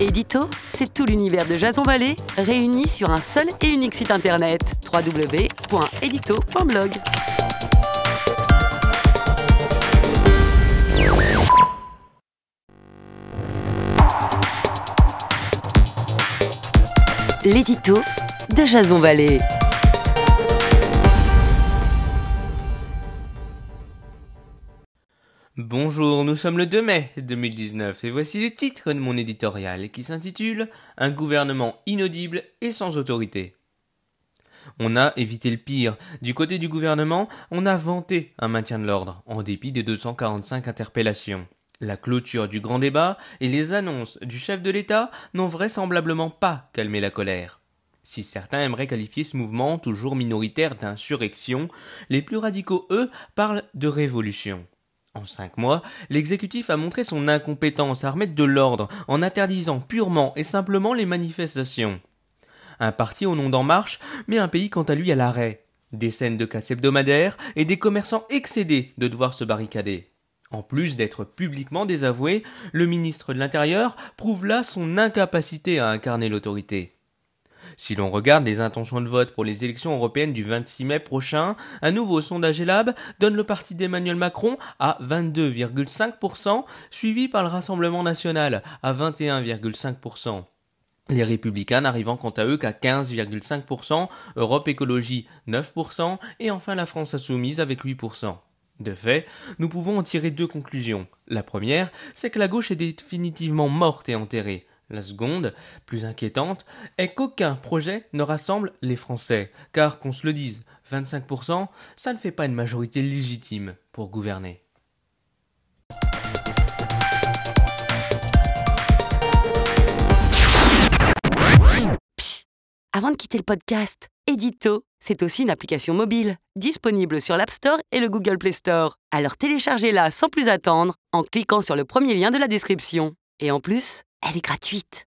Édito, c'est tout l'univers de Jason Vallée réuni sur un seul et unique site internet www.edito.blog. L'édito de Jason Vallée. Bonjour, nous sommes le 2 mai 2019 et voici le titre de mon éditorial qui s'intitule Un gouvernement inaudible et sans autorité. On a évité le pire. Du côté du gouvernement, on a vanté un maintien de l'ordre, en dépit des 245 interpellations. La clôture du grand débat et les annonces du chef de l'État n'ont vraisemblablement pas calmé la colère. Si certains aimeraient qualifier ce mouvement toujours minoritaire d'insurrection, les plus radicaux, eux, parlent de révolution. En cinq mois, l'exécutif a montré son incompétence à remettre de l'ordre en interdisant purement et simplement les manifestations. Un parti au nom d'En Marche, mais un pays quant à lui à l'arrêt. Des scènes de casse hebdomadaires et des commerçants excédés de devoir se barricader. En plus d'être publiquement désavoué, le ministre de l'Intérieur prouve là son incapacité à incarner l'autorité. Si l'on regarde les intentions de vote pour les élections européennes du 26 mai prochain, un nouveau sondage Elab donne le parti d'Emmanuel Macron à 22,5%, suivi par le Rassemblement national à 21,5%. Les républicains n'arrivant quant à eux qu'à 15,5%, Europe Écologie 9% et enfin la France Insoumise avec 8%. De fait, nous pouvons en tirer deux conclusions. La première, c'est que la gauche est définitivement morte et enterrée. La seconde, plus inquiétante, est qu'aucun projet ne rassemble les Français, car qu'on se le dise, 25%, ça ne fait pas une majorité légitime pour gouverner. Avant de quitter le podcast, Edito, c'est aussi une application mobile, disponible sur l'App Store et le Google Play Store. Alors téléchargez-la sans plus attendre en cliquant sur le premier lien de la description. Et en plus, elle est gratuite.